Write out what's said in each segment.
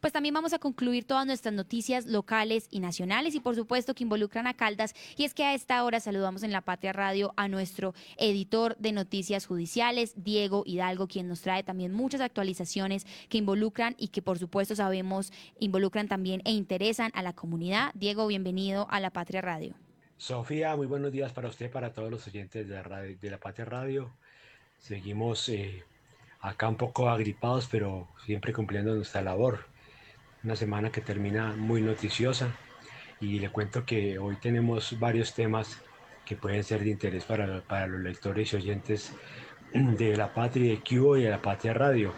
pues también vamos a concluir todas nuestras noticias locales y nacionales y por supuesto que involucran a Caldas. Y es que a esta hora saludamos en la Patria Radio a nuestro editor de noticias judiciales, Diego Hidalgo, quien nos trae también muchas actualizaciones que involucran y que por supuesto sabemos involucran también e interesan a la comunidad. Diego, bienvenido a la Patria Radio. Sofía, muy buenos días para usted, para todos los oyentes de la, radio, de la Patria Radio. Seguimos eh, acá un poco agripados, pero siempre cumpliendo nuestra labor. Una semana que termina muy noticiosa y le cuento que hoy tenemos varios temas que pueden ser de interés para, para los lectores y oyentes de la Patria de Cubo y de la Patria Radio.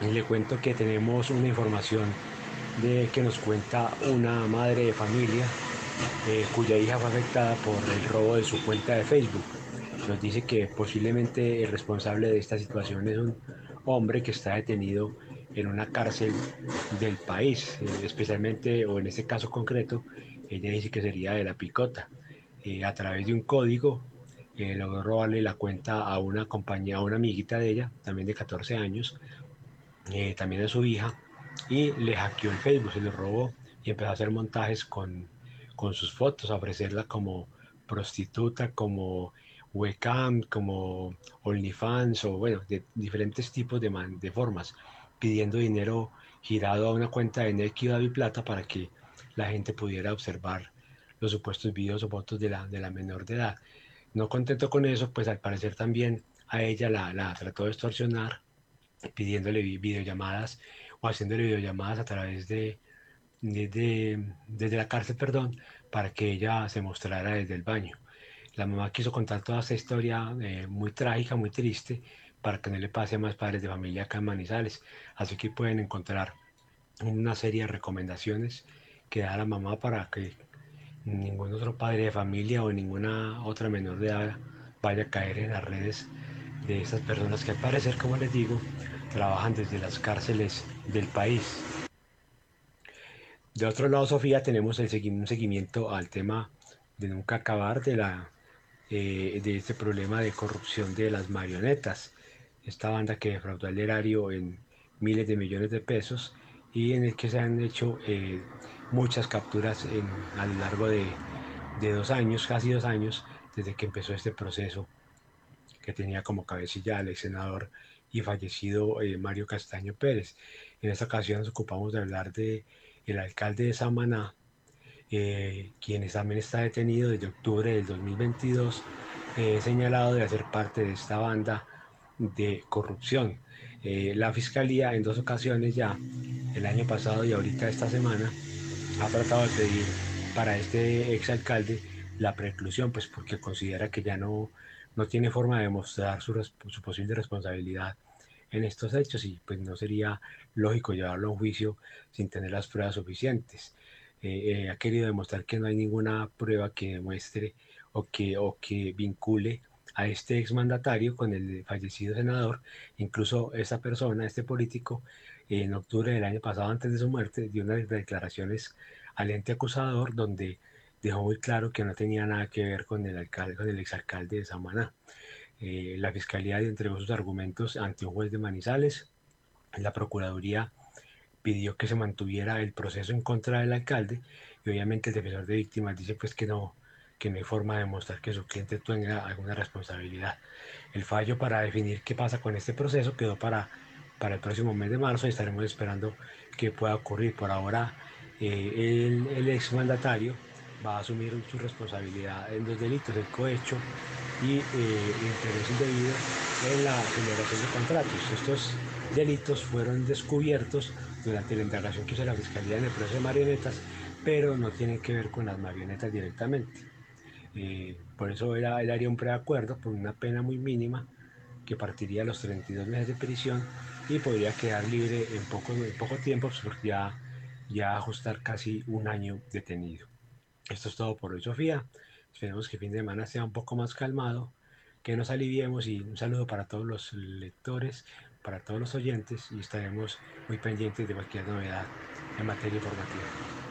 Y le cuento que tenemos una información de que nos cuenta una madre de familia eh, cuya hija fue afectada por el robo de su cuenta de Facebook. Nos dice que posiblemente el responsable de esta situación es un hombre que está detenido en una cárcel del país, eh, especialmente, o en este caso concreto, ella dice que sería de la picota. Eh, a través de un código logró robarle la cuenta a una compañía, a una amiguita de ella, también de 14 años, también a su hija, y le hackeó el Facebook, se lo robó y empezó a hacer montajes con con sus fotos, a ofrecerla como prostituta, como webcam, como OnlyFans o bueno, de diferentes tipos de, de formas, pidiendo dinero girado a una cuenta de Neki o Plata para que la gente pudiera observar los supuestos videos o fotos de la, de la menor de edad. No contento con eso, pues al parecer también a ella la, la trató de extorsionar, pidiéndole videollamadas o haciéndole videollamadas a través de, desde, desde la cárcel, perdón, para que ella se mostrara desde el baño. La mamá quiso contar toda esta historia eh, muy trágica, muy triste, para que no le pase a más padres de familia acá en Manizales. Así que pueden encontrar una serie de recomendaciones que da la mamá para que ningún otro padre de familia o ninguna otra menor de edad vaya a caer en las redes de esas personas que al parecer, como les digo, trabajan desde las cárceles del país. De otro lado, Sofía, tenemos el un seguimiento al tema de nunca acabar de, la, eh, de este problema de corrupción de las marionetas. Esta banda que defraudó al erario en miles de millones de pesos y en el que se han hecho eh, muchas capturas en, a lo largo de, de, dos años, casi dos años, desde que empezó este proceso que tenía como cabecilla al ex senador y fallecido eh, Mario Castaño Pérez. En esta ocasión nos ocupamos de hablar de el alcalde de Samaná, eh, quien también está detenido desde octubre del 2022, eh, señalado de hacer parte de esta banda de corrupción. Eh, la fiscalía en dos ocasiones ya, el año pasado y ahorita esta semana, ha tratado de pedir para este exalcalde la preclusión, pues porque considera que ya no, no tiene forma de demostrar su, su posible responsabilidad en estos hechos y pues no sería lógico llevarlo a un juicio sin tener las pruebas suficientes. Eh, eh, ha querido demostrar que no hay ninguna prueba que demuestre o que, o que vincule a este exmandatario con el fallecido senador. Incluso esa persona, este político, en octubre del año pasado, antes de su muerte, dio unas declaraciones al ente acusador donde dejó muy claro que no tenía nada que ver con el alcalde, con el exalcalde de Samaná. Eh, la Fiscalía entregó sus argumentos ante un juez de Manizales. La Procuraduría pidió que se mantuviera el proceso en contra del alcalde y obviamente el defensor de víctimas dice pues que no, que no hay forma de demostrar que su cliente tenga alguna responsabilidad. El fallo para definir qué pasa con este proceso quedó para, para el próximo mes de marzo y estaremos esperando que pueda ocurrir. Por ahora eh, el, el exmandatario va a asumir su responsabilidad en dos delitos, el cohecho y eh, interés indebido en la generación de contratos. Estos delitos fueron descubiertos durante la indagación que hizo la Fiscalía en el proceso de marionetas, pero no tienen que ver con las marionetas directamente. Por eso era, él haría un preacuerdo por una pena muy mínima que partiría a los 32 meses de prisión y podría quedar libre en poco, tiempo, porque ya, ya ajustar casi un año detenido. Esto es todo por hoy, Sofía. Esperemos que el fin de semana sea un poco más calmado, que nos aliviemos y un saludo para todos los lectores, para todos los oyentes y estaremos muy pendientes de cualquier novedad en materia informativa.